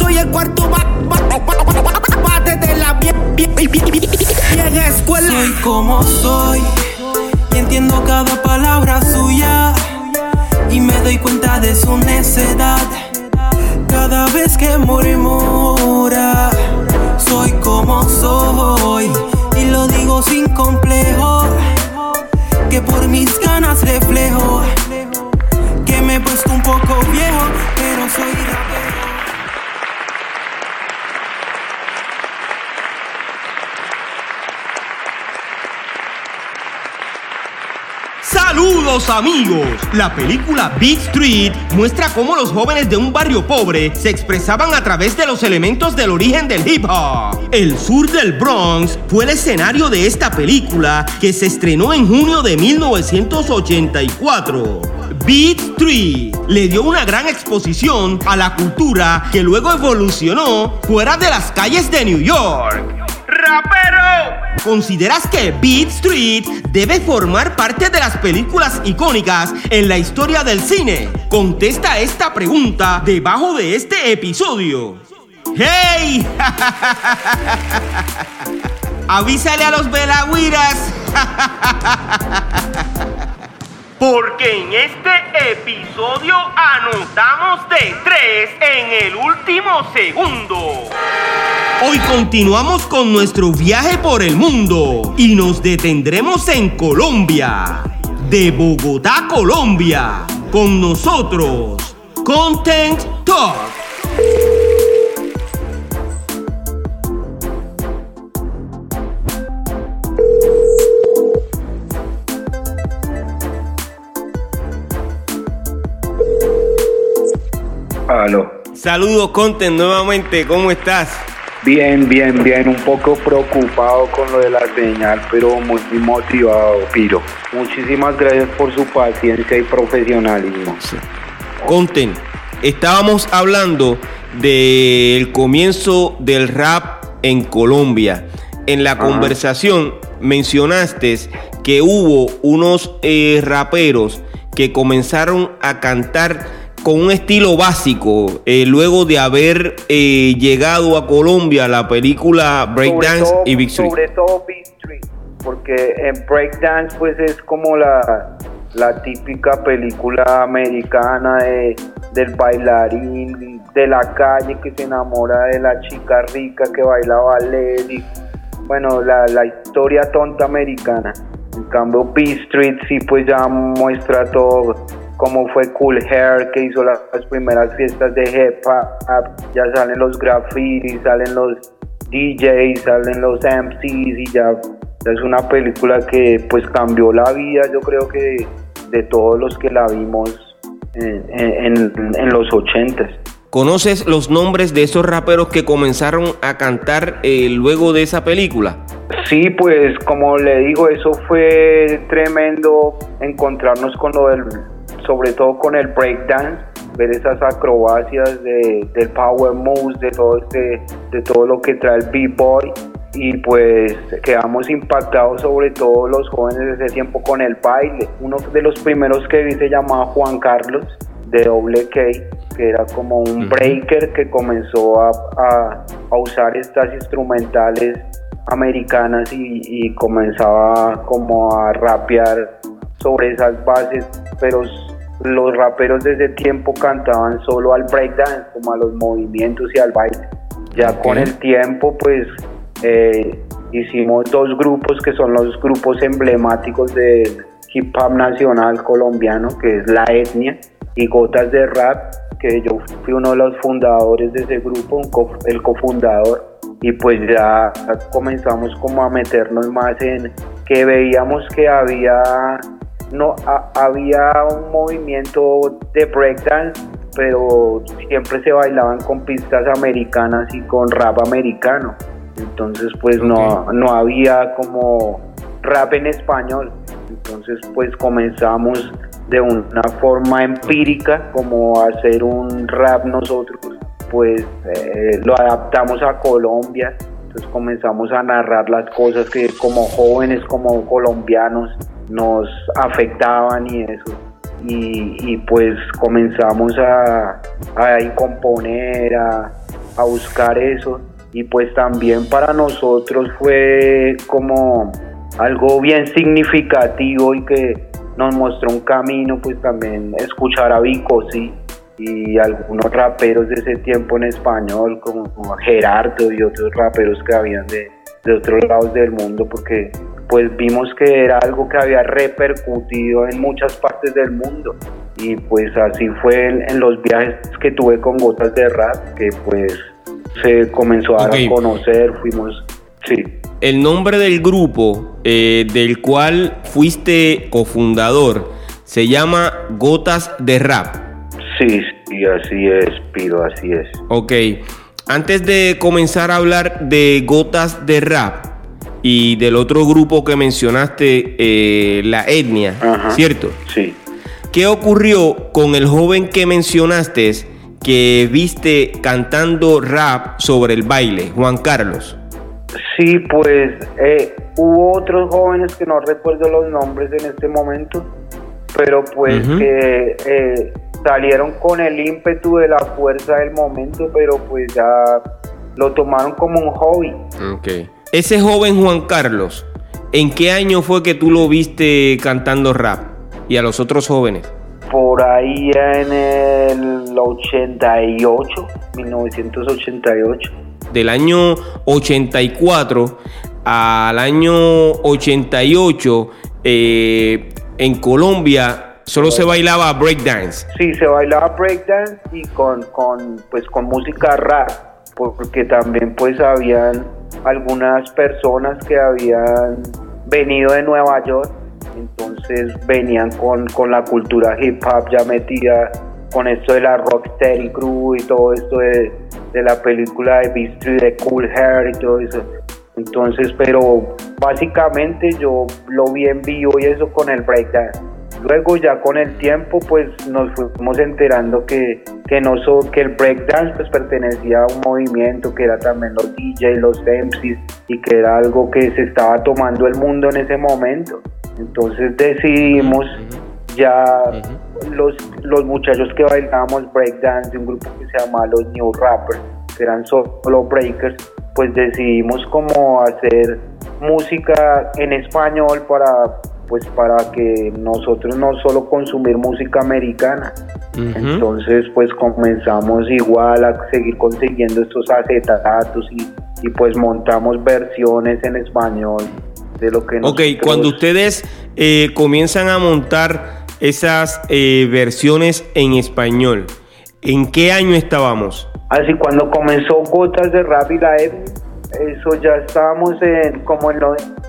el cuarto va, desde la vieja escuela. Soy como soy y entiendo cada palabra suya y me doy cuenta de su necedad cada vez que murmura. Soy como soy y lo digo sin complejo que por mis ganas reflejo que me he puesto un poco viejo, pero soy rapero. Saludos amigos. La película Beat Street muestra cómo los jóvenes de un barrio pobre se expresaban a través de los elementos del origen del hip hop. El sur del Bronx fue el escenario de esta película que se estrenó en junio de 1984. Beat Street le dio una gran exposición a la cultura que luego evolucionó fuera de las calles de New York. ¿Consideras que Beat Street debe formar parte de las películas icónicas en la historia del cine? Contesta esta pregunta debajo de este episodio. ¡Hey! Avísale a los velagüiras. Porque en este episodio anotamos de tres en el último segundo. Hoy continuamos con nuestro viaje por el mundo y nos detendremos en Colombia. De Bogotá, Colombia. Con nosotros, Content Talk. Saludos, Content, nuevamente. ¿Cómo estás? Bien, bien, bien. Un poco preocupado con lo de la señal, pero muy motivado, Piro. Muchísimas gracias por su paciencia y profesionalismo. Content, estábamos hablando del comienzo del rap en Colombia. En la conversación mencionaste que hubo unos eh, raperos que comenzaron a cantar con un estilo básico, eh, luego de haber eh, llegado a Colombia la película Breakdance y Big Street. Sobre todo Big Street, porque en Breakdance pues es como la, la típica película americana de, del bailarín de la calle que se enamora de la chica rica que baila ballet y bueno, la, la historia tonta americana. En cambio, B Street sí pues ya muestra todo como fue Cool Hair que hizo las, primeras fiestas de hip hop, ya salen los graffiti, salen los DJs, salen los MCs y ya, es una película que pues cambió la vida yo creo que de todos los que la vimos en, los ochentas. ¿Conoces los nombres de esos raperos que comenzaron a cantar eh, luego de esa película? Sí, pues como le digo, eso fue tremendo encontrarnos con lo del sobre todo con el breakdance, ver esas acrobacias de, del power moves, de todo, este, de todo lo que trae el b-boy y pues quedamos impactados sobre todo los jóvenes de ese tiempo con el baile. Uno de los primeros que vi se llamaba Juan Carlos de Doble K, que era como un breaker que comenzó a, a, usar estas instrumentales americanas y, y, comenzaba como a rapear sobre esas bases, pero los raperos de ese tiempo cantaban solo al breakdance, como a los movimientos y al baile. Ya con el tiempo, pues eh, hicimos dos grupos que son los grupos emblemáticos del hip hop nacional colombiano, que es La Etnia y Gotas de Rap, que yo fui uno de los fundadores de ese grupo, el cofundador. Y pues ya comenzamos como a meternos más en que veíamos que había no había un movimiento de breakdance, pero siempre se bailaban con pistas americanas y con rap americano. Entonces pues no, no había como rap en español. Entonces pues comenzamos de una forma empírica como hacer un rap nosotros, pues eh, lo adaptamos a Colombia. Entonces comenzamos a narrar las cosas que como jóvenes, como colombianos, nos afectaban y eso. Y, pues comenzamos a, a componer, a, a buscar eso y pues también para nosotros fue como algo bien significativo y que nos mostró un camino, pues también escuchar a Vico, sí, y algunos raperos de ese tiempo en español, como, Gerardo y otros raperos que habían de, de otros lados del mundo, porque pues vimos que era algo que había repercutido en muchas partes del mundo y pues así fue en, los viajes que tuve con Gotas de Rap, que pues se comenzó a conocer, fuimos, sí. El nombre del grupo eh, del cual fuiste cofundador se llama Gotas de Rap. Sí, sí, así es, Pido, así es. Ok, antes de comenzar a hablar de Gotas de Rap, y del otro grupo que mencionaste, eh, la etnia, ¿cierto? Sí. ¿Qué ocurrió con el joven que mencionaste que viste cantando rap sobre el baile, Juan Carlos? Sí, pues eh, hubo otros jóvenes que no recuerdo los nombres en este momento, pero pues eh, salieron con el ímpetu de la fuerza del momento, pero pues ya lo tomaron como un hobby. Ok. Ese joven Juan Carlos, ¿en qué año fue que tú lo viste cantando rap? Y a los otros jóvenes. Por ahí en el 88, 1988. Del año 84 al año 88, eh, en Colombia solo se bailaba breakdance. Sí, se bailaba breakdance y con, con, pues, con música rap, porque también pues habían algunas personas que habían venido de Nueva York, entonces venían con, la cultura hip hop ya metida con esto de la Rocksteady Crew y todo esto de, la película de Beast de Cool Hair y todo eso. Entonces, pero básicamente yo lo vi en y eso con el breakdance Luego ya con el tiempo pues nos fuimos enterando que, que, no que el breakdance pues pertenecía a un movimiento que era también los DJs, los MCs y que era algo que se estaba tomando el mundo en ese momento. Entonces decidimos ya los, los muchachos que bailábamos breakdance de un grupo que se llama los New Rappers, que eran solo breakers, pues decidimos como hacer música en español para pues para que nosotros no solo consumir música americana. Entonces pues comenzamos igual a seguir consiguiendo estos acetatos y, y pues montamos versiones en español de lo que Ok, cuando ustedes eh, comienzan a montar esas eh, versiones en español, ¿en qué año estábamos? Así cuando comenzó Gotas de Rap y la eso ya estábamos en, como en,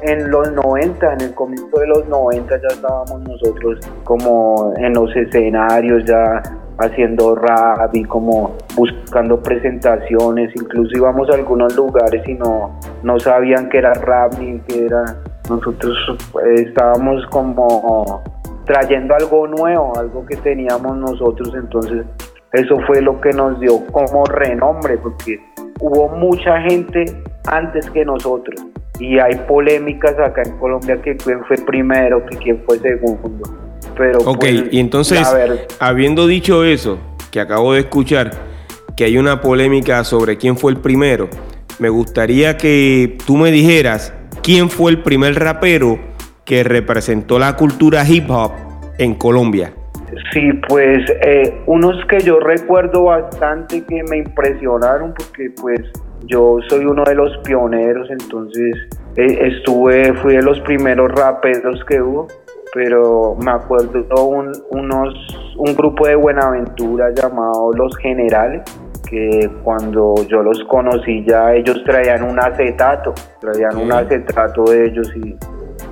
en los 90, en el comienzo de los 90 ya estábamos nosotros como en los escenarios ya haciendo rap y como buscando presentaciones, incluso íbamos a algunos lugares y no, no sabían que era rap ni que era, nosotros eh, estábamos como trayendo algo nuevo, algo que teníamos nosotros, entonces eso fue lo que nos dio como renombre, porque hubo mucha gente antes que nosotros. Y hay polémicas acá en Colombia que quién fue primero, que quién fue segundo. Pero ok, pues, y entonces, habiendo dicho eso, que acabo de escuchar, que hay una polémica sobre quién fue el primero, me gustaría que tú me dijeras quién fue el primer rapero que representó la cultura hip hop en Colombia. Sí, pues eh, unos que yo recuerdo bastante que me impresionaron porque pues yo soy uno de los pioneros, entonces eh, estuve, fui de los primeros raperos que hubo, pero me acuerdo un, unos, un grupo de Buenaventura llamado Los Generales, que cuando yo los conocí ya ellos traían un acetato, traían un acetato de ellos y,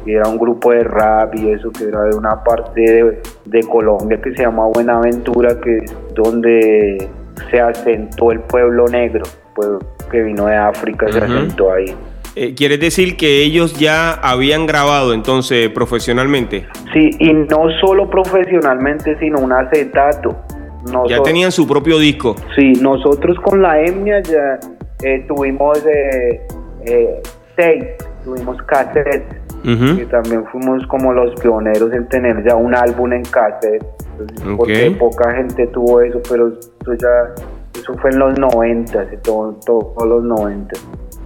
era un grupo de rap y eso que era de una parte de, Colombia que se llama Buenaventura, que es donde se asentó el pueblo negro, pueblo que vino de África, se asentó ahí. Eh, ¿Quieres decir que ellos ya habían grabado entonces profesionalmente? Sí, y no solo profesionalmente, sino un acetato. ya tenían su propio disco. Sí, nosotros con la etnia ya eh, tuvimos eh, eh, seis, tuvimos cassette, y también fuimos como los pioneros en tener ya un álbum en cassette, porque poca gente tuvo eso, pero eso ya Eso fue en los 90, todos todo, los 90.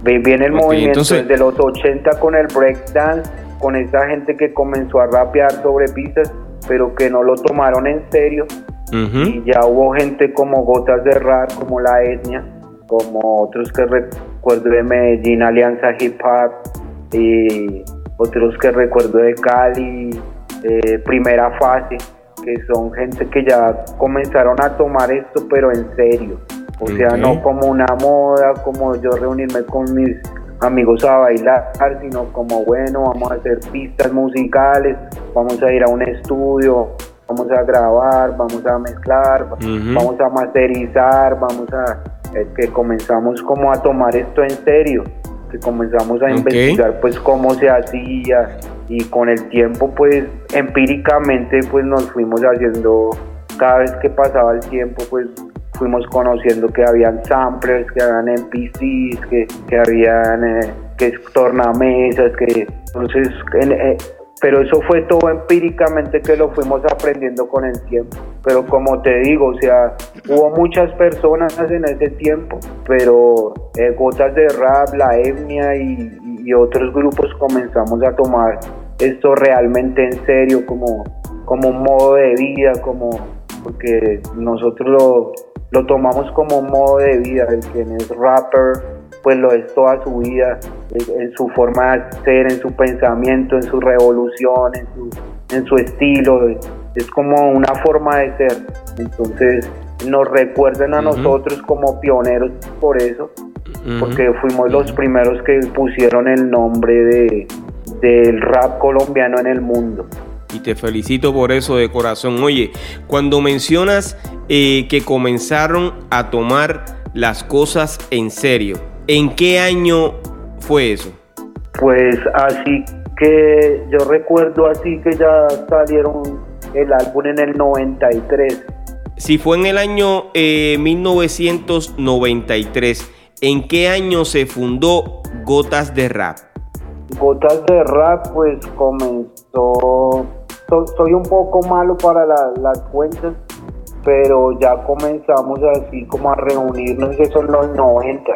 Viene el movimiento desde los 80 con el breakdance, con esa gente que comenzó a rapear sobre pistas, pero que no lo tomaron en serio. Y ya hubo gente como Gotas de Rap, como La Etnia, como otros que recuerdo de Medellín, Alianza Hip Hop, y otros que recuerdo de Cali, eh, Primera Fase, que son gente que ya comenzaron a tomar esto, pero en serio. O sea, no como una moda, como yo reunirme con mis amigos a bailar, sino como, bueno, vamos a hacer pistas musicales, vamos a ir a un estudio, vamos a grabar, vamos a mezclar, vamos a masterizar, vamos a... Es que comenzamos como a tomar esto en serio, que comenzamos a investigar pues cómo se hacía y con el tiempo pues empíricamente pues nos fuimos haciendo, cada vez que pasaba el tiempo pues fuimos conociendo que habían samplers, que habían NPCs, que, que habían eh, que tornamesas, que entonces, eh, pero eso fue todo empíricamente que lo fuimos aprendiendo con el tiempo. Pero como te digo, o sea, hubo muchas personas en ese tiempo, pero eh, Gotas de Rap, La Etnia y, y, otros grupos comenzamos a tomar esto realmente en serio, como, como modo de vida, como porque nosotros lo, lo tomamos como modo de vida. El quien es rapper, pues lo es toda su vida, en, su forma de ser, en su pensamiento, en su revolución, en su, en su estilo. Es como una forma de ser. Entonces nos recuerden a nosotros como pioneros por eso, porque fuimos los primeros que pusieron el nombre de, del rap colombiano en el mundo y te felicito por eso de corazón. Oye, cuando mencionas eh, que comenzaron a tomar las cosas en serio, ¿en qué año fue eso? Pues así que yo recuerdo así que ya salieron el álbum en el 93. Si fue en el año 1993, eh, ¿en qué año se fundó Gotas de Rap? Gotas de Rap pues comenzó soy un poco malo para las cuentas, pero ya comenzamos así como a reunirnos, eso en los 90.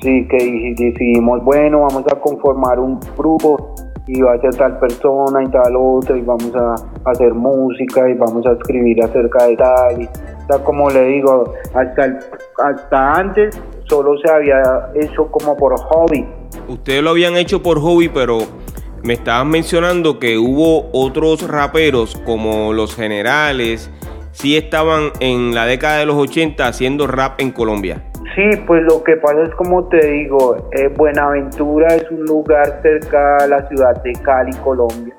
Sí, que decidimos, bueno, vamos a conformar un grupo y va a ser tal persona y tal otra y vamos a hacer música y vamos a escribir acerca de tal. Y, como le digo, hasta, hasta antes solo se había hecho como por hobby. Ustedes lo habían hecho por hobby, pero me estaban mencionando que hubo otros raperos como los generales, sí estaban en la década de los 80 haciendo rap en Colombia. Sí, pues lo que pasa es como te digo, eh, Buenaventura es un lugar cerca de la ciudad de Cali, Colombia,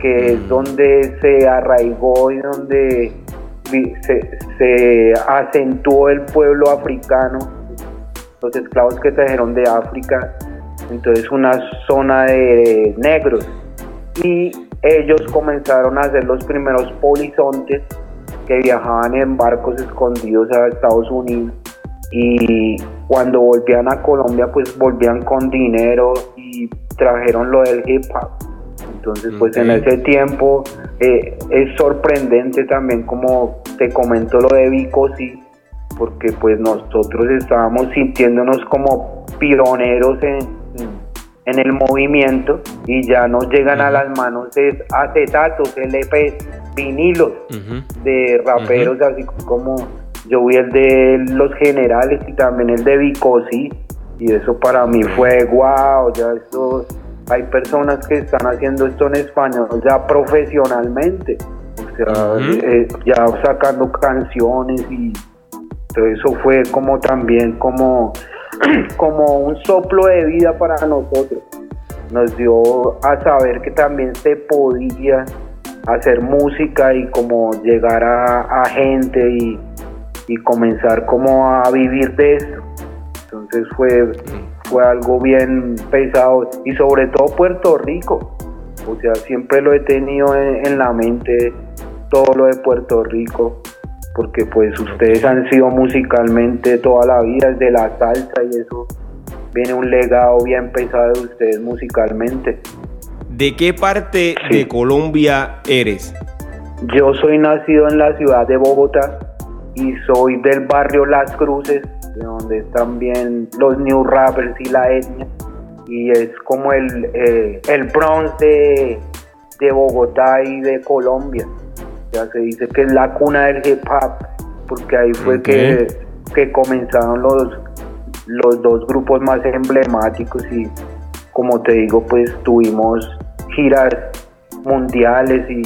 que es mm. donde se arraigó y donde se, se acentuó el pueblo africano, los esclavos que trajeron de África entonces una zona de negros y ellos comenzaron a ser los primeros polizontes que viajaban en barcos escondidos a Estados Unidos y cuando volvían a Colombia pues volvían con dinero y trajeron lo del hip hop. Entonces pues en ese tiempo eh, es sorprendente también como te comento lo de Vico sí porque pues nosotros estábamos sintiéndonos como pioneros en, en el movimiento y ya nos llegan a las manos es acetatos, LPs, vinilos de raperos así como yo vi el de los generales y también el de Vicosi y eso para mí fue wow, ya esto hay personas que están haciendo esto en español ya profesionalmente, o sea, eh, ya sacando canciones y todo eso fue como también como como un soplo de vida para nosotros. Nos dio a saber que también se podía hacer música y como llegar a, gente y, comenzar como a vivir de eso. Entonces fue, fue algo bien pesado y sobre todo Puerto Rico. O sea, siempre lo he tenido en la mente todo lo de Puerto Rico porque pues ustedes han sido musicalmente toda la vida desde la salsa y eso viene un legado bien pesado de ustedes musicalmente. ¿De qué parte de Colombia eres? Yo soy nacido en la ciudad de Bogotá, y soy del barrio Las Cruces, de donde están bien los New Rappers y la etnia. Y es como el, eh, el Bronx de, de Bogotá y de Colombia. Ya se dice que es la cuna del hip hop, porque ahí fue que, que comenzaron los, los dos grupos más emblemáticos y como te digo, pues tuvimos giras mundiales y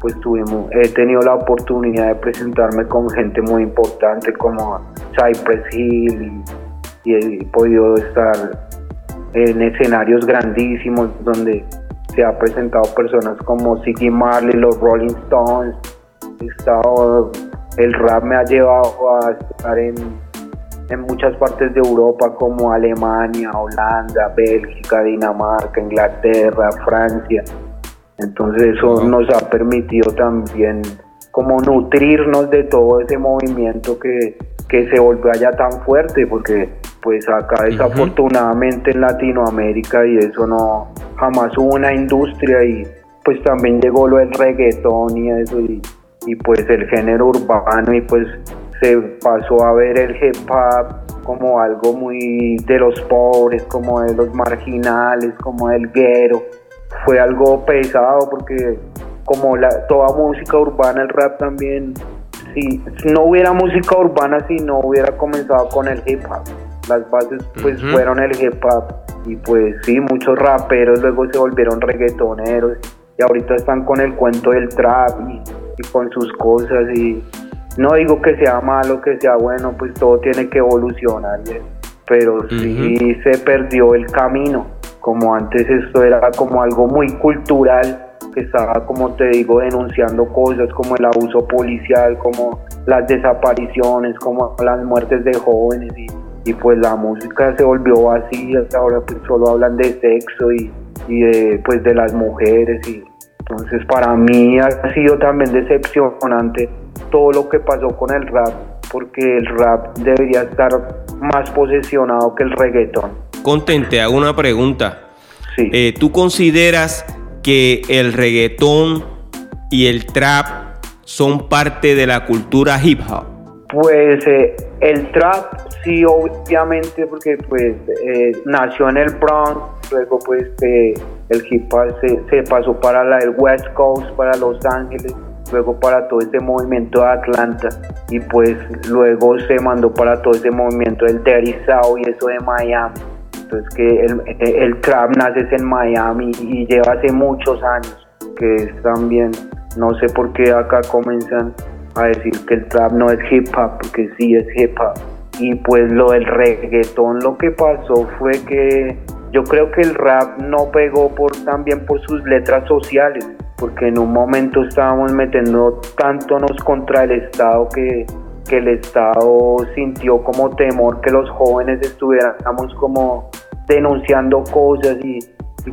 pues tuvimos, he tenido la oportunidad de presentarme con gente muy importante como Cypress Hill y, he podido estar en escenarios grandísimos donde se ha presentado personas como Ziggy Marley, los Rolling Stones, estado, el rap me ha llevado a estar en en muchas partes de Europa como Alemania, Holanda, Bélgica, Dinamarca, Inglaterra, Francia. Entonces eso nos ha permitido también como nutrirnos de todo ese movimiento que, que se volvió allá tan fuerte, porque pues acá desafortunadamente en Latinoamérica y eso no, jamás hubo una industria y pues también llegó lo del reggaetón y eso y, y pues el género urbano y pues se pasó a ver el hip hop como algo muy de los pobres, como de los marginales, como del guero. Fue algo pesado porque como la, toda música urbana, el rap también, si no hubiera música urbana si no hubiera comenzado con el hip hop. Las bases pues fueron el hip hop y pues sí, muchos raperos luego se volvieron reggaetoneros y ahorita están con el cuento del trap y, y con sus cosas y no digo que sea malo, que sea bueno, pues todo tiene que evolucionar, pero sí se perdió el camino, como antes esto era como algo muy cultural, que estaba, como te digo, denunciando cosas como el abuso policial, como las desapariciones, como las muertes de jóvenes y, pues la música se volvió vacía, ahora pues solo hablan de sexo y, y de, pues de las mujeres y entonces para mí ha sido también decepcionante todo lo que pasó con el rap, porque el rap debería estar más posesionado que el reggaetón. Contente, hago una pregunta. Sí. Eh, ¿Tú consideras que el reggaetón y el trap son parte de la cultura hip hop? Pues eh, el trap sí, obviamente, porque pues eh, nació en el Bronx, luego pues el hip hop se, pasó para la, el West Coast, para Los Ángeles, luego para todo este movimiento de Atlanta y pues luego se mandó para todo ese movimiento del Dirty South y eso de Miami. Entonces que el, el trap nace en Miami y lleva hace muchos años, que es también, no sé por qué acá comienzan a decir que el trap no es hip hop, porque sí es hip hop. Y pues lo del reggaetón lo que pasó fue que yo creo que el rap no pegó por también por sus letras sociales porque en un momento estábamos metiendo tántonos contra el Estado que, que el Estado sintió como temor que los jóvenes estuviéramos como denunciando cosas y,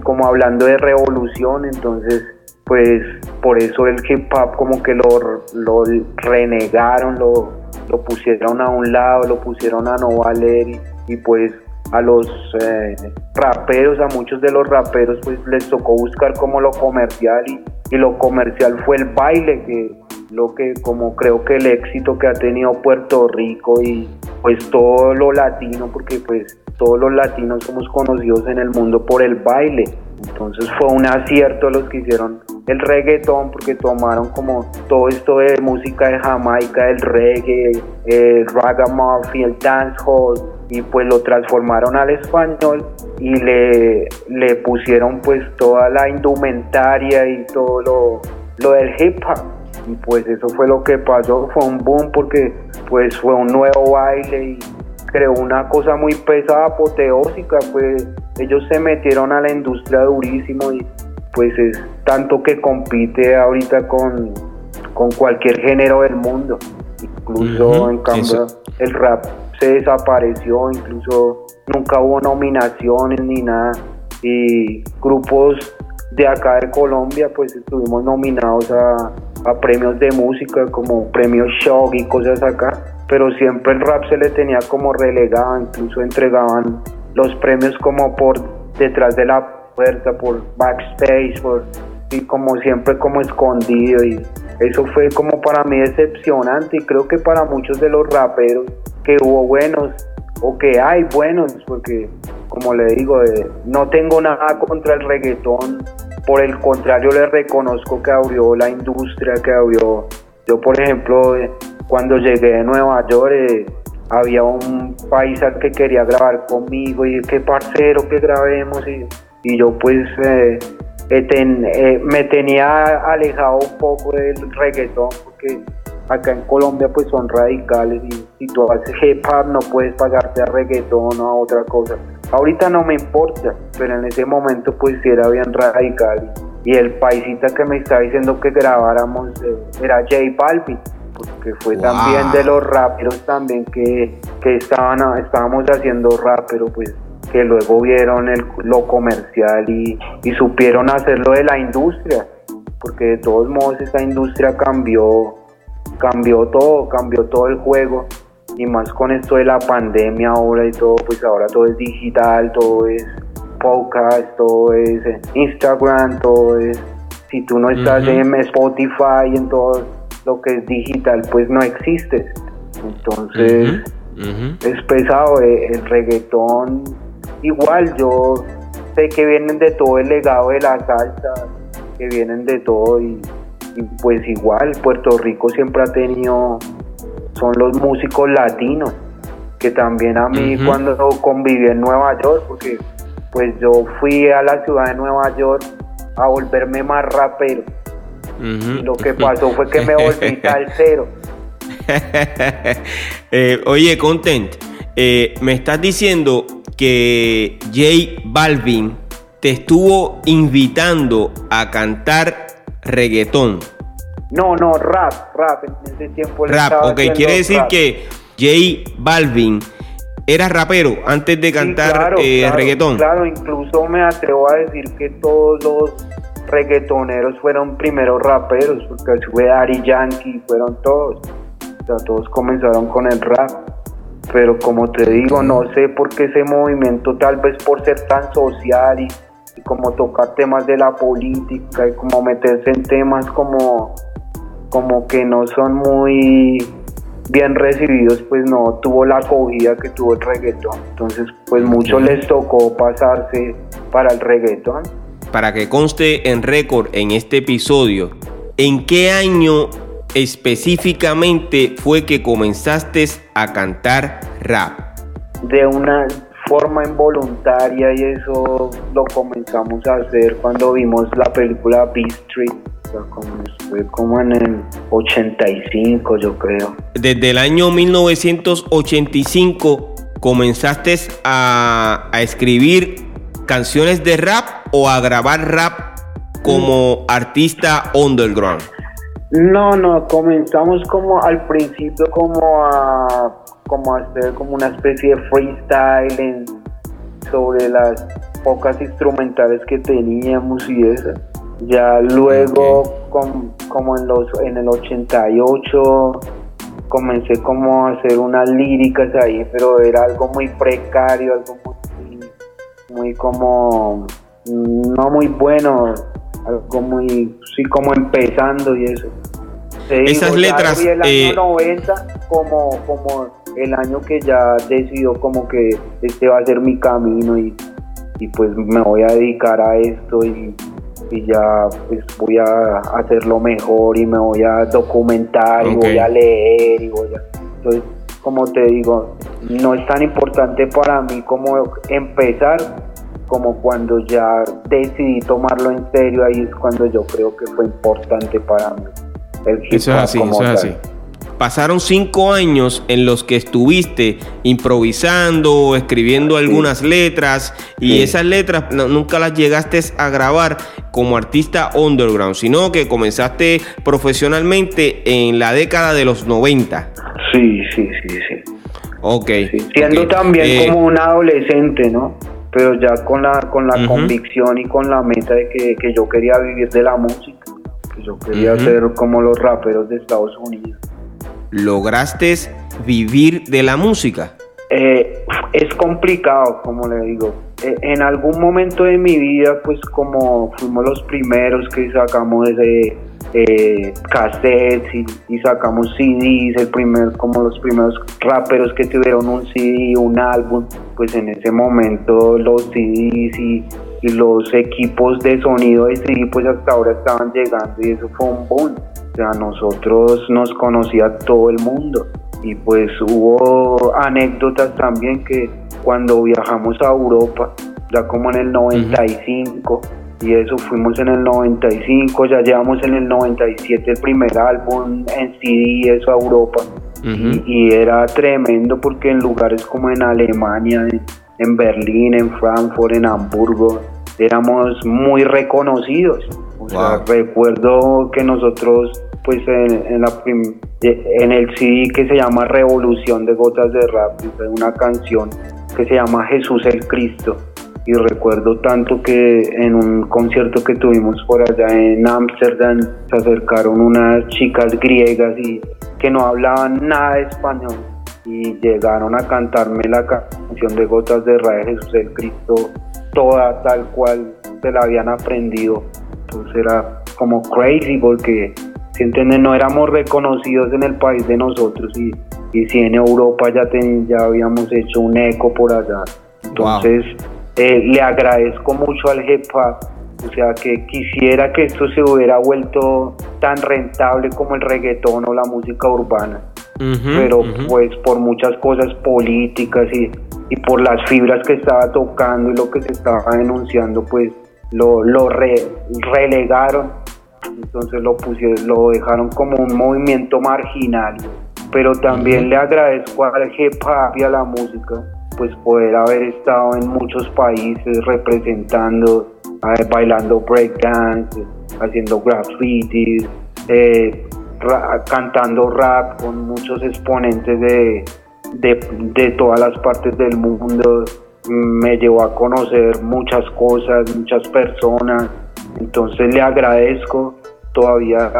como hablando de revolución, entonces pues por eso el hip hop como que lo, lo renegaron, lo, lo pusieron a un lado, lo pusieron a no valer y pues a los eh, raperos, a muchos de los raperos, pues les tocó buscar como lo comercial y, y, lo comercial fue el baile, que lo que como creo que el éxito que ha tenido Puerto Rico y pues todo lo latino, porque pues todos los latinos somos conocidos en el mundo por el baile. Entonces fue un acierto los que hicieron el reggaetón porque tomaron como todo esto de música de Jamaica, el reggae, el ragamuffin, el dancehall y pues lo transformaron al español y le, le pusieron pues toda la indumentaria y todo lo, lo del hip hop. Y pues eso fue lo que pasó, fue un boom porque pues fue un nuevo baile y creó una cosa muy pesada, apoteósica, pues ellos se metieron a la industria durísimo y pues es tanto que compite ahorita con, con cualquier género del mundo, incluso en cambio el rap se desapareció, incluso nunca hubo nominaciones ni nada. Y grupos de acá de Colombia pues estuvimos nominados a, a premios de música como premios Shock y cosas acá pero siempre el rap se le tenía como relegado, incluso entregaban los premios como por detrás de la puerta, por backstage, por y como siempre como escondido y eso fue como para mí decepcionante y creo que para muchos de los raperos que hubo buenos o que hay buenos, porque como le digo, eh, no tengo nada contra el reggaetón, por el contrario le reconozco que abrió la industria, que abrió, yo por ejemplo, eh, cuando llegué de Nueva York, eh, había un paisa que quería grabar conmigo y qué parcero que grabemos y, yo pues me tenía alejado un poco del reggaetón porque acá en Colombia pues son radicales y si tú haces hip hop no puedes pagarte a reggaetón o a otra cosa. Ahorita no me importa, pero en ese momento pues era bien radical. Y el paisita que me estaba diciendo que grabáramos eh, era J Balvin porque fue también de los raperos también que, que estaban estábamos haciendo rap pero pues que luego vieron el, lo comercial y, y supieron hacerlo de la industria porque de todos modos esa industria cambió cambió todo, cambió todo el juego y más con esto de la pandemia ahora y todo, pues ahora todo es digital, todo es podcast, todo es Instagram, todo es, si tú no estás en Spotify, en todo lo que es digital, pues no existes. Entonces es pesado, eh, el reggaetón igual, yo sé que vienen de todo el legado de la salsa, que vienen de todo y y pues igual Puerto Rico siempre ha tenido, son los músicos latinos, que también a mí cuando conviví en Nueva York, porque pues yo fui a la ciudad de Nueva York a volverme más rapero. Lo que pasó fue que me volví cero eh, oye, Content, eh, me estás diciendo que J Balvin te estuvo invitando a cantar reggaetón. No, no, rap, rap. En ese tiempo Rap, ok, quiere decir que J Balvin era rapero antes de cantar eh, reggaetón. Claro, incluso me atrevo a decir que todos los reggaetoneros fueron primeros raperos, porque fue Ari Yankee, fueron todos. O sea, todos comenzaron con el rap. Pero como te digo, no sé por qué ese movimiento, tal vez por ser tan social y como tocar temas de la política y como meterse en temas como, como que no son muy bien recibidos, pues no tuvo la acogida que tuvo el reggaetón. Entonces, pues muchos les tocó pasarse para el reggaetón. Para que conste en récord en este episodio, ¿en qué año específicamente fue que comenzaste a cantar rap? De una forma involuntaria y eso lo comenzamos a hacer cuando vimos la película Beat Street. fue como en el 85 yo creo. Desde el año 1985 comenzaste a, a escribir canciones de rap o a grabar rap como artista underground. No, no, comenzamos como al principio como a como hacer como una especie de freestyle sobre las pocas instrumentales que teníamos y eso. Ya luego, como en, los, en el 88, comencé como a hacer unas líricas ahí, pero era algo muy precario, algo muy, muy como, no muy bueno, algo muy, sí, como empezando y eso. Esas letras... el año 90 eh, como, como el año que ya decidió como que este va a ser mi camino y, pues me voy a dedicar a esto y, ya pues voy a hacerlo mejor y me voy a documentar y voy a leer y voy a... Entonces, como te digo, no es tan importante para mí como empezar como cuando ya decidí tomarlo en serio, ahí es cuando yo creo que fue importante para mí. El eso es así, eso es así pasaron cinco años en los que estuviste improvisando, escribiendo algunas letras y esas letras nunca las llegaste a grabar como artista underground, sino que comenzaste profesionalmente en la década de los 90. Sí, sí, sí, sí. Ok. Siendo también eh, como un adolescente, ¿no? Pero ya con la, con la convicción y con la meta de que, yo quería vivir de la música, que yo quería ser como los raperos de Estados Unidos. ¿lograste vivir de la música? Eh, es complicado, como le digo. eh, en algún momento de mi vida, pues como fuimos los primeros que sacamos ese eh, cassettes y, sacamos CDs, el primer, como los primeros raperos que tuvieron un CD, un álbum, pues en ese momento los CDs y, los equipos de sonido de CD pues hasta ahora estaban llegando y eso fue un boom. O sea, nosotros nos conocía todo el mundo y pues hubo anécdotas también que cuando viajamos a Europa, ya como en el 95, y eso fuimos en el 95, ya llevamos en el 97 el primer álbum en CD, eso a Europa. y, era tremendo porque en lugares como en Alemania, en, Berlín, en Frankfurt, en Hamburgo, éramos muy reconocidos. O sea, recuerdo que nosotros, pues en, la en el CD que se llama Revolución de Gotas de Rap, una canción que se llama Jesús el Cristo y recuerdo tanto que en un concierto que tuvimos por allá en Ámsterdam se acercaron unas chicas griegas y que no hablaban nada de español y llegaron a cantarme la canción de Gotas de Raíz Jesús el Cristo toda tal cual se la habían aprendido. Entonces era como crazy porque si entienden no éramos reconocidos en el país de nosotros y, y si en Europa ya, ya habíamos hecho un eco por allá. Entonces eh, le agradezco mucho al GEPA, o sea que quisiera que esto se hubiera vuelto tan rentable como el reggaetón o la música urbana. pero pues por muchas cosas políticas y, y, por las fibras que estaba tocando y lo que se estaba denunciando, pues lo, lo relegaron, entonces lo pusieron, lo dejaron como un movimiento marginal. Pero también le agradezco al GEPA y a la música pues poder haber estado en muchos países representando, bailando breakdance, haciendo graffiti, eh, cantando rap con muchos exponentes de, de, todas las partes del mundo, me llevó a conocer muchas cosas, muchas personas, entonces le agradezco. Todavía,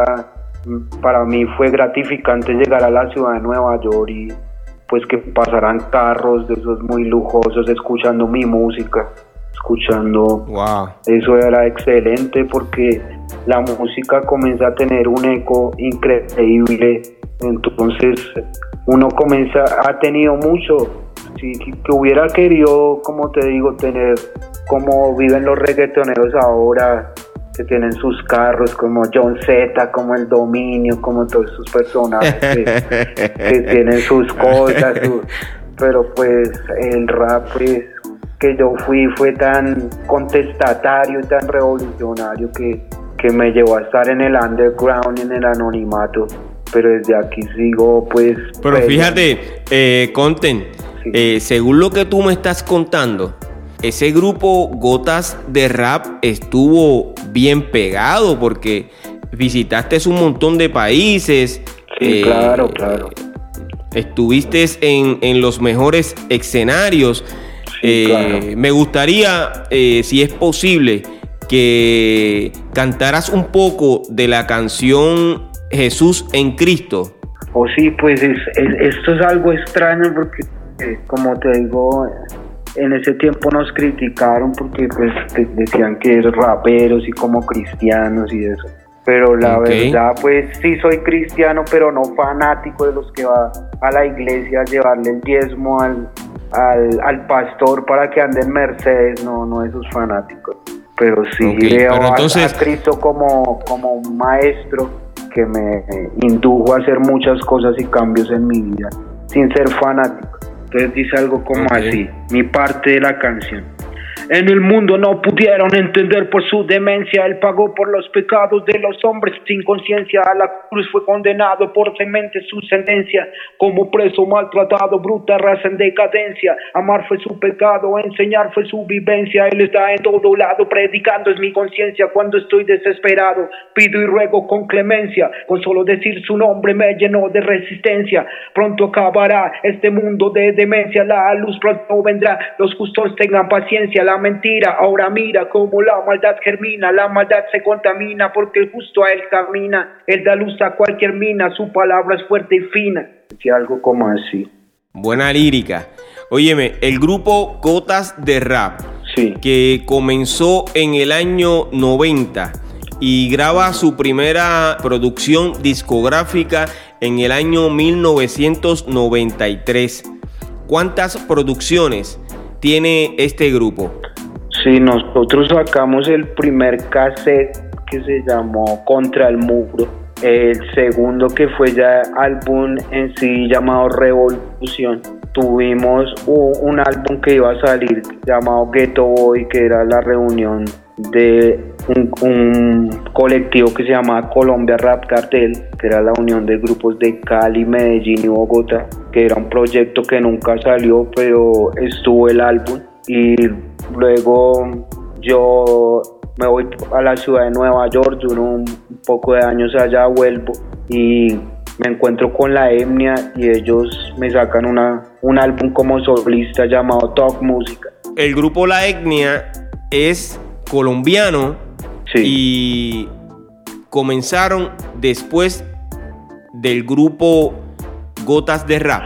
para mí fue gratificante llegar a la ciudad de Nueva York y pues que pasaran carros de esos muy lujosos escuchando mi música, escuchando... Wow. Eso era excelente porque la música comienza a tener un eco increíble, entonces uno comienza, ha tenido mucho, si que hubiera querido, como te digo, tener como viven los reggaetoneros ahora, que tienen sus carros, como John Z, como el Dominio, como todos esos personajes que, tienen sus cosas, pero pues el rap pues, que yo fui fue tan contestatario y tan revolucionario que, que me llevó a estar en el underground, en el anonimato, pero desde aquí sigo pues... Pero fíjate, eh, Conten, eh, según lo que tú me estás contando, ese grupo Gotas de Rap estuvo bien pegado porque visitaste un montón de países. Sí, claro, eh, claro. Estuviste en, los mejores escenarios. Eh, me gustaría, eh, si es posible, que cantaras un poco de la canción Jesús en Cristo. Oh, sí, pues esto es algo extraño porque, como te digo, en ese tiempo nos criticaron porque pues decían que eran raperos y como cristianos y eso. Pero la verdad pues sí soy cristiano, pero no fanático de los que va a la iglesia a llevarle el diezmo al, al, pastor para que ande en Mercedes, no, no esos fanáticos. Pero sí veo a, Cristo como, como un maestro que me indujo a hacer muchas cosas y cambios en mi vida sin ser fanático. Entonces dice algo como así, mi parte de la canción en el mundo no pudieron entender por su demencia. Él pagó por los pecados de los hombres sin conciencia. A la cruz fue condenado por semente su sentencia. Como preso maltratado, bruta raza en decadencia. Amar fue su pecado, enseñar fue su vivencia. Él está en todo lado, predicando es mi conciencia. Cuando estoy desesperado, pido y ruego con clemencia. Con solo decir su nombre me llenó de resistencia. Pronto acabará este mundo de demencia. La luz pronto vendrá. Los justos tengan paciencia. Mentira, ahora mira cómo la maldad germina, la maldad se contamina porque justo a él camina, él da luz a cualquier mina, su palabra es fuerte y fina. Y algo como así. Buena lírica. Óyeme, el grupo Gotas de Rap sí. que comenzó en el año 90 y graba su primera producción discográfica en el año 1993. ¿Cuántas producciones tiene este grupo? Sí, nosotros sacamos el primer cassette que se llamó Contra el Muro. El segundo que fue ya álbum en sí llamado Revolución. Tuvimos un, álbum que iba a salir llamado Ghetto Boy, que era la reunión de un, colectivo que se llamaba Colombia Rap Cartel, que era la unión de grupos de Cali, Medellín y Bogotá, que era un proyecto que nunca salió, pero estuvo el álbum. Y luego yo me voy a la ciudad de Nueva York, duro un poco de años allá, vuelvo y me encuentro con la etnia y ellos me sacan una, un álbum como solista llamado Talk Música. El grupo La Etnia es colombiano y comenzaron después del grupo Gotas de Rap.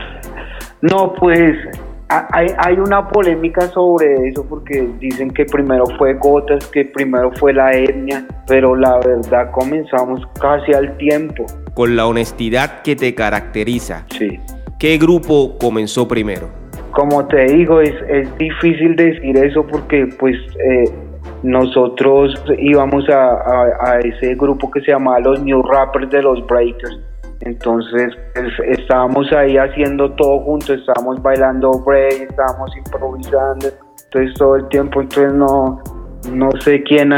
No, pues hay, hay, una polémica sobre eso porque dicen que primero fue Gotas, que primero fue la etnia, pero la verdad comenzamos casi al tiempo. Con la honestidad que te caracteriza. Sí. ¿Qué grupo comenzó primero? Como te digo, es, es difícil decir eso porque pues eh, nosotros íbamos a, ese grupo que se llamaba los New Rappers de los Breakers. Entonces pues, estábamos ahí haciendo todo juntos, estábamos bailando break, estábamos improvisando, entonces todo el tiempo, entonces no, no sé quién,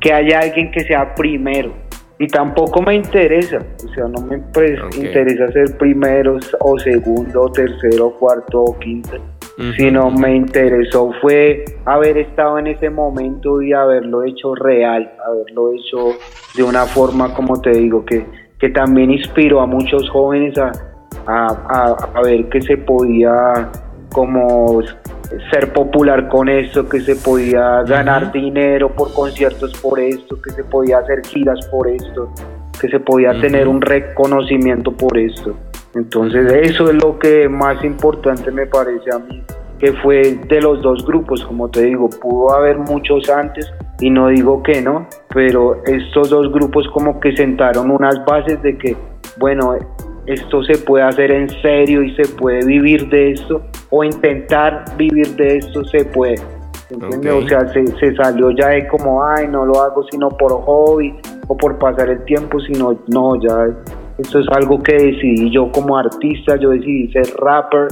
que haya alguien que sea primero. Y tampoco me interesa, o sea, no me interesa ser primero o segundo o tercero cuarto o quinto sino me interesó fue haber estado en ese momento y haberlo hecho real, haberlo hecho de una forma, como te digo, que, que también inspiró a muchos jóvenes a, a, ver que se podía como ser popular con esto, que se podía ganar dinero por conciertos por esto, que se podía hacer giras por esto, que se podía tener un reconocimiento por esto. Entonces eso es lo que más importante me parece a mí, que fue de los dos grupos, como te digo, pudo haber muchos antes y no digo que no, pero estos dos grupos como que sentaron unas bases de que, bueno, esto se puede hacer en serio y se puede vivir de esto, o intentar vivir de esto se puede. O sea, se, se, salió ya de como, ay, no lo hago sino por hobby o por pasar el tiempo, sino, no, ya esto es algo que decidí yo como artista, yo decidí ser rapper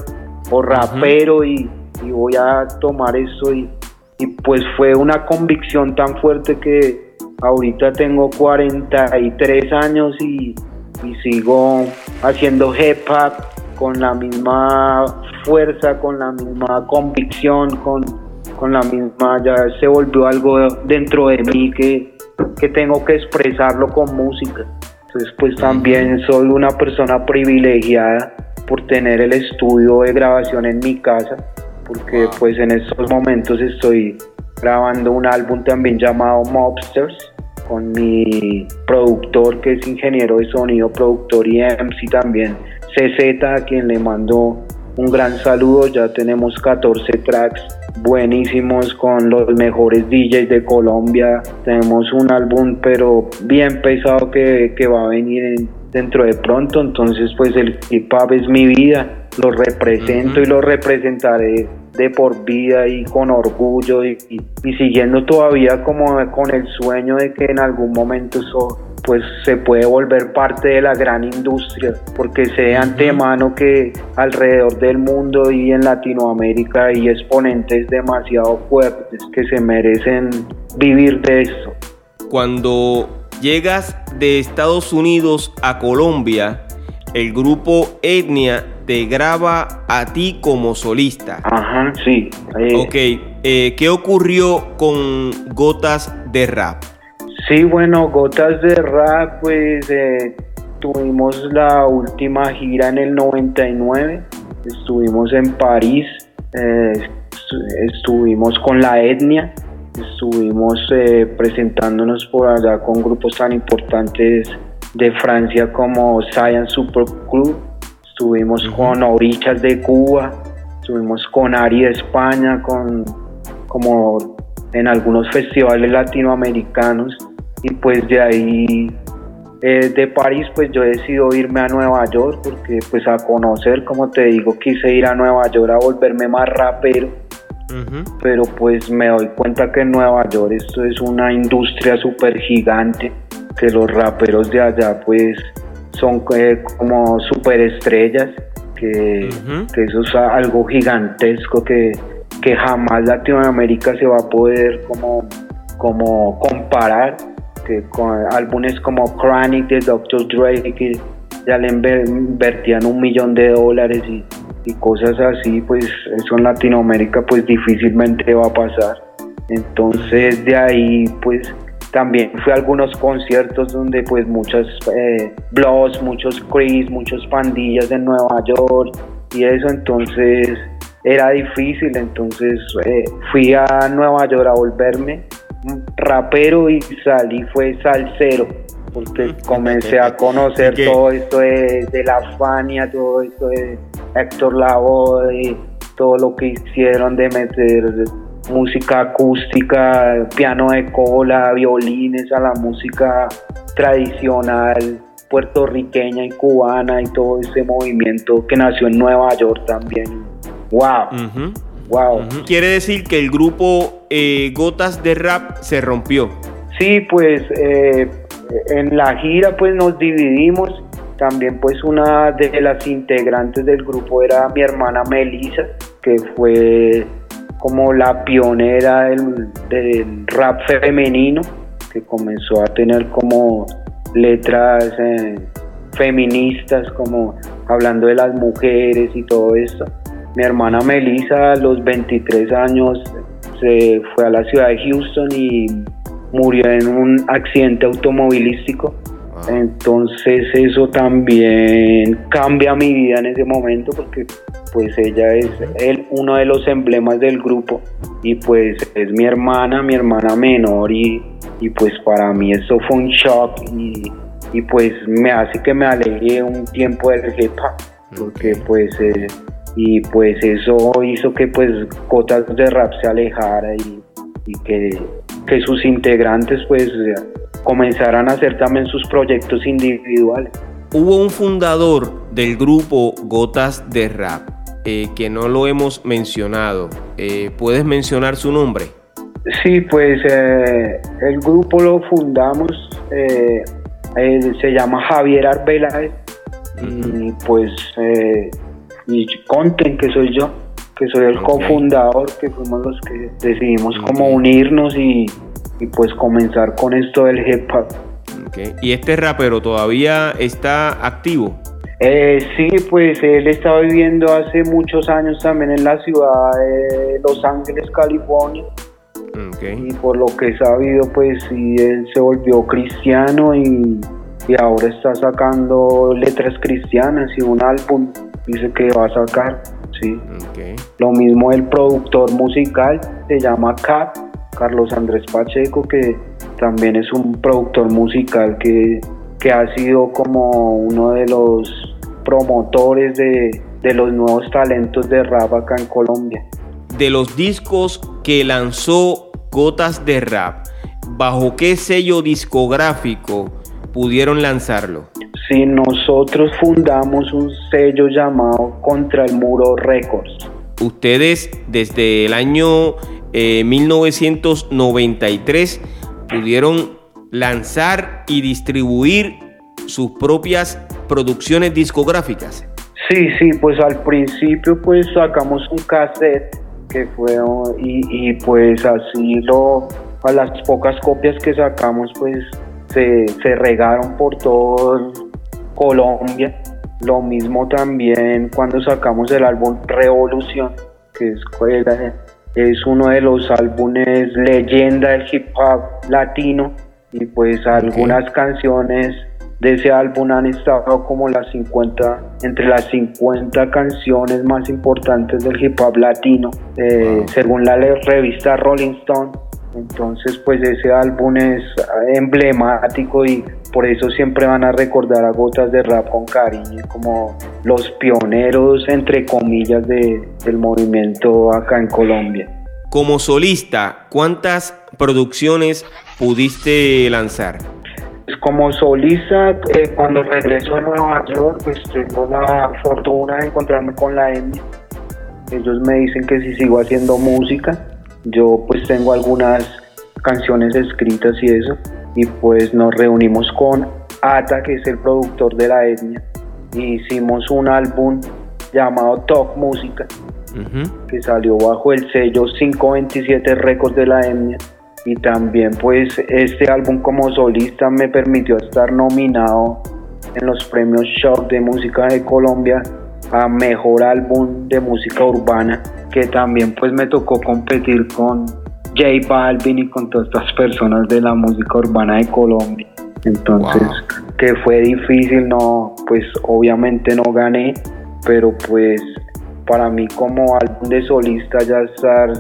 o rapero y, voy a tomar eso y, y, pues fue una convicción tan fuerte que ahorita tengo 43 años y, y sigo haciendo hip hop con la misma fuerza, con la misma convicción, con, con la misma, ya se volvió algo dentro de mí que, que tengo que expresarlo con música. Entonces pues también soy una persona privilegiada por tener el estudio de grabación en mi casa, porque pues en estos momentos estoy grabando un álbum también llamado Mobsters con mi productor que es ingeniero de sonido, productor y MC también, CZ, a quien le mando un gran saludo, ya tenemos 14 tracks buenísimos con los mejores DJs de Colombia. Tenemos un álbum pero bien pesado que, va a venir dentro de pronto. Entonces pues el hip hop es mi vida. Lo represento y lo representaré de por vida y con orgullo y, siguiendo todavía como con el sueño de que en algún momento eso pues se puede volver parte de la gran industria, porque sé de antemano que alrededor del mundo y en Latinoamérica hay exponentes demasiado fuertes que se merecen vivir de esto. Cuando llegas de Estados Unidos a Colombia, el grupo Etnia te graba a ti como solista. Ajá, sí. Ok, eh, ¿qué ocurrió con Gotas de Rap? Sí, bueno, Gotas de Rap, pues eh, tuvimos la última gira en el 99, estuvimos en París, eh, estuvimos con la etnia, estuvimos eh, presentándonos por allá con grupos tan importantes de Francia como Science Super Club, estuvimos con Orichas de Cuba, estuvimos con Ari de España, con como en algunos festivales latinoamericanos. Y pues de ahí eh, de París pues yo decido irme a Nueva York porque pues a conocer como te digo quise ir a Nueva York a volverme más rapero pero pues me doy cuenta que en Nueva York esto es una industria súper gigante que los raperos de allá pues son eh, como super estrellas que, que eso es algo gigantesco que que jamás Latinoamérica se va a poder como, como comparar que con álbumes como Chronic de Dr. Dre que ya le invertían un millón de dólares y, cosas así, pues eso en Latinoamérica pues difícilmente va a pasar. Entonces de ahí pues también fui a algunos conciertos donde pues muchos eh, blogs, muchos Chris, muchos pandillas de Nueva York y eso, entonces era difícil, entonces eh, fui a Nueva York a volverme rapero y salí fue salsero, porque comencé a conocer todo esto de, la Fania, todo esto de Héctor Lavoe, todo lo que hicieron de meter música acústica, piano de cola, violines a la música tradicional puertorriqueña y cubana y todo ese movimiento que nació en Nueva York también Wow. Wow. Quiere decir que el grupo eh, Gotas de Rap se rompió. Sí, pues eh, en la gira pues nos dividimos. También pues una de las integrantes del grupo era mi hermana Melissa, que fue como la pionera del, rap femenino, que comenzó a tener como letras eh, feministas, como hablando de las mujeres y todo esto. Mi hermana Melissa a los 23 años se fue a la ciudad de Houston y murió en un accidente automovilístico. Entonces eso también cambia mi vida en ese momento porque pues ella es el, uno de los emblemas del grupo y pues es mi hermana, mi hermana menor y, pues para mí eso fue un shock y, pues me hace que me aleje un tiempo del hip porque pues eh, y pues eso hizo que pues Cotas de Rap se alejara y, que, sus integrantes pues comenzaran a hacer también sus proyectos individuales. Hubo un fundador del grupo Gotas de Rap eh, que no lo hemos mencionado. Eh, ¿Puedes mencionar su nombre? Sí, pues eh, el grupo lo fundamos, se llama Javier Arbeláez y pues y Conten, que soy yo, que soy el cofundador, que fuimos los que decidimos como unirnos y, pues comenzar con esto del hip hop. ¿Y este rapero todavía está activo? Eh, sí, pues él estaba viviendo hace muchos años también en la ciudad de Los Ángeles, California. Y por lo que he sabido, pues sí, él se volvió cristiano y, y ahora está sacando letras cristianas y un álbum dice que va a sacar, sí. Lo mismo el productor musical, se llama Cap, Carlos Andrés Pacheco, que también es un productor musical que, ha sido como uno de los promotores de, de los nuevos talentos de rap acá en Colombia. De los discos que lanzó Gotas de Rap, ¿bajo qué sello discográfico pudieron lanzarlo? Sí, nosotros fundamos un sello llamado Contra el Muro Records. Ustedes desde el año 1993 eh, pudieron lanzar y distribuir sus propias producciones discográficas. Sí, sí, pues al principio pues sacamos un cassette que fue y, y pues así lo a las pocas copias que sacamos pues se, se regaron por todo Colombia. Lo mismo también cuando sacamos el álbum Revolución, que es, es uno de los álbumes leyenda del hip hop latino y pues algunas canciones de ese álbum han estado como las 50, entre las 50 canciones más importantes del hip hop latino, eh, según la revista Rolling Stone. Entonces, pues ese álbum es emblemático y por eso siempre van a recordar a Gotas de Rap con cariño, como los pioneros, entre comillas, de, del movimiento acá en Colombia. como solista, ¿cuántas producciones pudiste lanzar? Como solista, eh, cuando regreso a Nueva York, pues tengo la fortuna de encontrarme con la EMI. Ellos me dicen que si sigo haciendo música, yo pues tengo algunas canciones escritas y eso, y pues nos reunimos con Ata, que es el productor de la etnia, y hicimos un álbum llamado Talk Música, que salió bajo el sello 527 Records de la etnia. Y también pues este álbum como solista me permitió estar nominado en los premios Shock de Música de Colombia a Mejor Álbum de Música Urbana, que también pues me tocó competir con J Balvin y con todas estas personas de la música urbana de Colombia. Entonces, que fue difícil, no, pues obviamente no gané, pero pues para mí como álbum de solista ya estar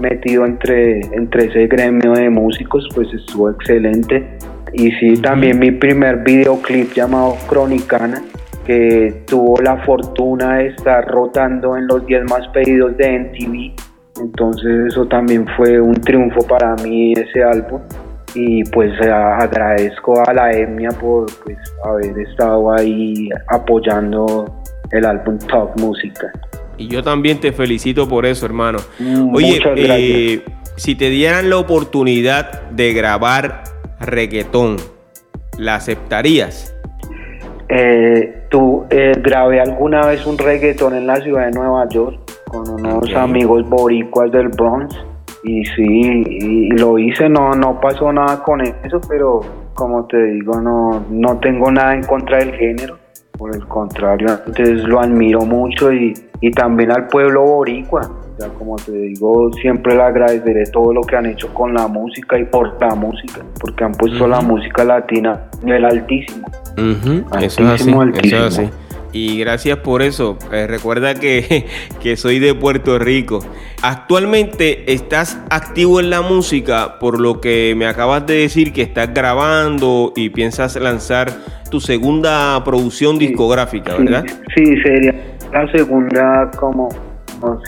metido entre, entre ese gremio de músicos, pues estuvo excelente. Y sí, también mi primer videoclip llamado Cronicana, que tuvo la fortuna de estar rotando en los 10 más pedidos de MTV. Entonces eso también fue un triunfo para mí ese álbum. Y pues agradezco a la etnia por pues, haber estado ahí apoyando el álbum Top Música. Y yo también te felicito por eso, hermano. Mm, Oye, eh, si te dieran la oportunidad de grabar reggaetón, ¿la aceptarías? Eh, tú eh, grabé alguna vez un reggaetón en la ciudad de Nueva York con unos amigos boricuas del Bronx. Y sí, y lo hice, no, no pasó nada con eso, pero como te digo, no, no tengo nada en contra del género. Por el contrario, entonces lo admiro mucho y, también al pueblo boricua. Ya como te digo, siempre le agradeceré todo lo que han hecho con la música y por la música, porque han puesto la música latina a nivel altísimo. eso, es así, Y gracias por eso. Eh, recuerda que, que, soy de Puerto Rico. Actualmente estás activo en la música, por lo que me acabas de decir que estás grabando y piensas lanzar tu segunda producción discográfica, ¿verdad? Sí, sería la segunda como...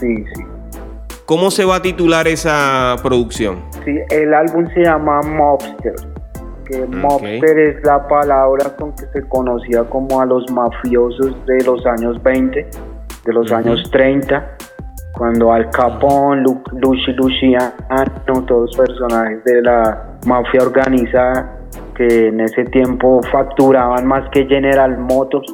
sí, sí. ¿Cómo se va a titular esa producción? Sí, el álbum se llama Mobster, que Mobster es la palabra con que se conocía como a los mafiosos de los años 20, de los años 30, cuando Al Capone, Lucy Luciano, todos personajes de la mafia organizada que en ese tiempo facturaban más que General Motors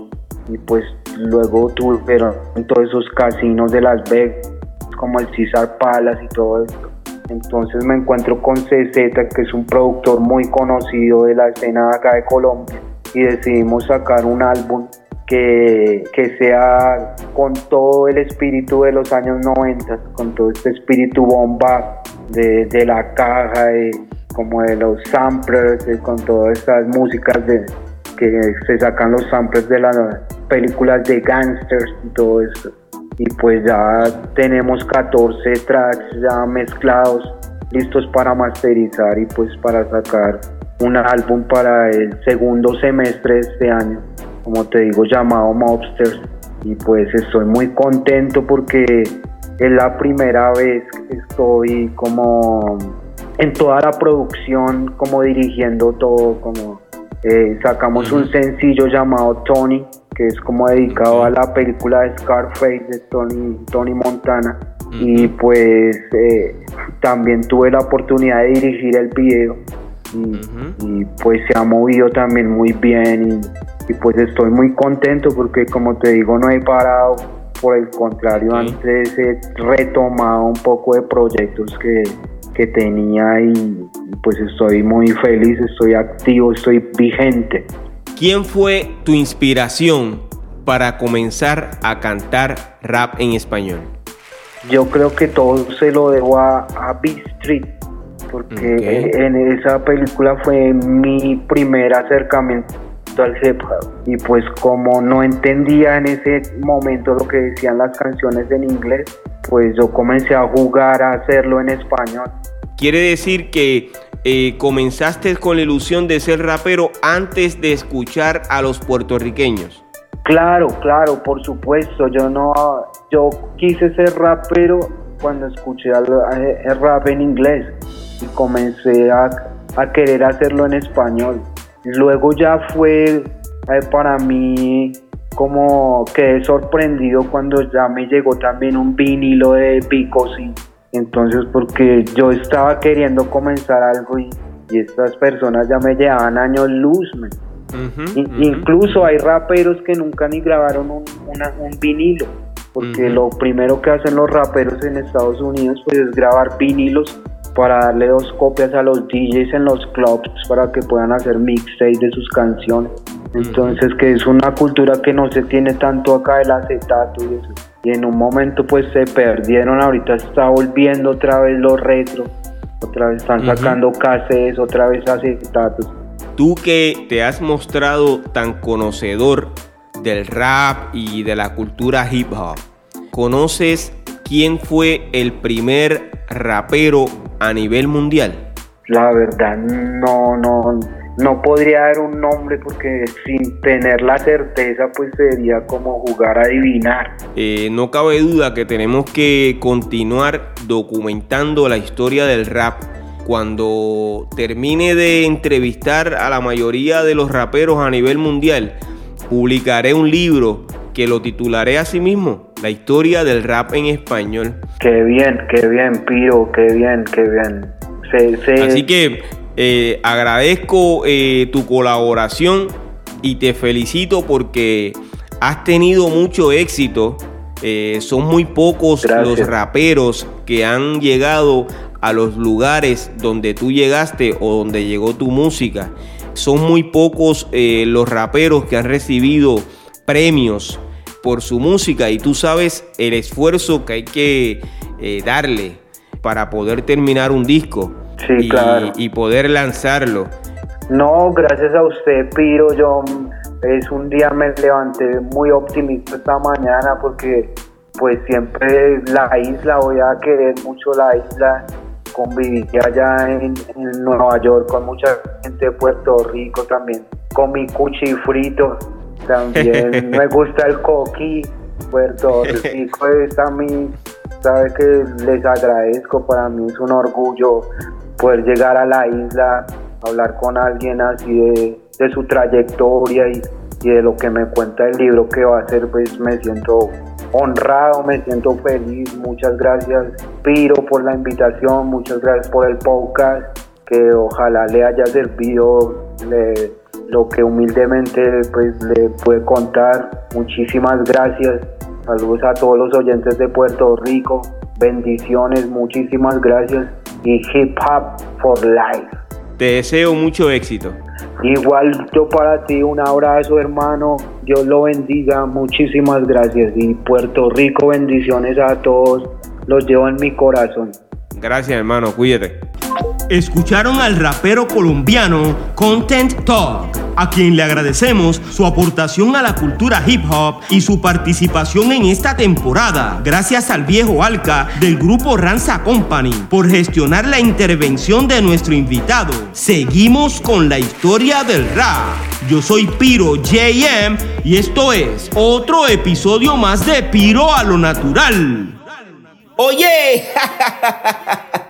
y pues luego tuvieron todos esos casinos de Las Vegas como el César Palace y todo esto. Entonces me encuentro con CZ, que es un productor muy conocido de la escena acá de Colombia, y decidimos sacar un álbum que, que, sea con todo el espíritu de los años 90, con todo este espíritu bomba de, de la caja, de, como de los samplers, con todas estas músicas de, que se sacan los samplers de las películas de gangsters y todo esto. Y pues ya tenemos 14 tracks ya mezclados, listos para masterizar y pues para sacar un álbum para el segundo semestre de este año, como te digo, llamado Mobsters. Y pues estoy muy contento porque es la primera vez que estoy como en toda la producción, como dirigiendo todo, como eh, sacamos un sencillo llamado Tony, que es como dedicado a la película de Scarface de Tony, Tony Montana. Y pues eh, también tuve la oportunidad de dirigir el video. Y, pues se ha movido también muy bien. Y, pues estoy muy contento porque como te digo no he parado, por el contrario antes he retomado un poco de proyectos que, que tenía. Y pues estoy muy feliz, estoy activo, estoy vigente. ¿Quién fue tu inspiración para comenzar a cantar rap en español? Yo creo que todo se lo debo a, a B Street, porque en esa película fue mi primer acercamiento al hip hop y pues como no entendía en ese momento lo que decían las canciones en inglés pues yo comencé a jugar a hacerlo en español. Quiere decir que eh, comenzaste con la ilusión de ser rapero antes de escuchar a los puertorriqueños. Claro, claro, por supuesto. Yo no, yo quise ser rapero cuando escuché el, rap en inglés y comencé a, querer hacerlo en español. Luego ya fue eh, para mí como quedé sorprendido cuando ya me llegó también un vinilo de Picosi. Entonces porque yo estaba queriendo comenzar algo y, estas personas ya me llevaban años luz. Incluso hay raperos que nunca ni grabaron un, un vinilo porque lo primero que hacen los raperos en Estados Unidos pues es grabar vinilos para darle dos copias a los DJs en los clubs para que puedan hacer mixtape de sus canciones. Entonces que es una cultura que no se tiene tanto acá el acetato y eso. Y en un momento pues se perdieron, ahorita está volviendo otra vez los retro, otra vez están sacando cassettes, otra vez acetatos. Tú que te has mostrado tan conocedor del rap y de la cultura hip hop. ¿Conoces quién fue el primer rapero a nivel mundial? La verdad no, no, no podría dar un nombre porque sin tener la certeza pues sería como jugar a adivinar. Eh, no cabe duda que tenemos que continuar documentando la historia del rap. Cuando termine de entrevistar a la mayoría de los raperos a nivel mundial, publicaré un libro que lo titularé así mismo, La historia del rap en español. Qué bien, qué bien, Piro, qué bien, qué bien. Así que eh, agradezco eh, tu colaboración y te felicito porque has tenido mucho éxito. Eh, son muy pocos los raperos que han llegado a los lugares donde tú llegaste o donde llegó tu música. Son muy pocos los raperos que han recibido premios por su música y tú sabes el esfuerzo que hay que darle para poder terminar un disco y, claro. y poder lanzarlo. No, gracias a usted, Piro. Yo es un día me levanté muy optimista esta mañana porque pues siempre la isla, voy a querer mucho la isla conviví allá en, Nueva York con mucha gente de Puerto Rico también, con mi cuchi frito, también me gusta el coqui, Puerto Rico es a mí, sabe que les agradezco, para mí es un orgullo poder llegar a la isla, hablar con alguien así de, su trayectoria y, y de lo que me cuenta el libro que va a hacer, pues me siento honrado, me siento feliz. Muchas gracias, Piro, por la invitación. Muchas gracias por el podcast. Que ojalá le haya servido lo que humildemente pues, le puede contar. Muchísimas gracias. Saludos a todos los oyentes de Puerto Rico. Bendiciones, muchísimas gracias. Y hip hop for life. Te deseo mucho éxito. Igual yo para ti un abrazo hermano, Dios lo bendiga, muchísimas gracias y Puerto Rico bendiciones a todos, los llevo en mi corazón. Gracias hermano, cuídate. Escucharon al rapero colombiano Content Talk, a quien le agradecemos su aportación a la cultura hip hop y su participación en esta temporada. Gracias al viejo Alca del grupo Ranza Company por gestionar la intervención de nuestro invitado. Seguimos con la historia del rap. Yo soy Piro JM y esto es otro episodio más de Piro a lo natural. Oye,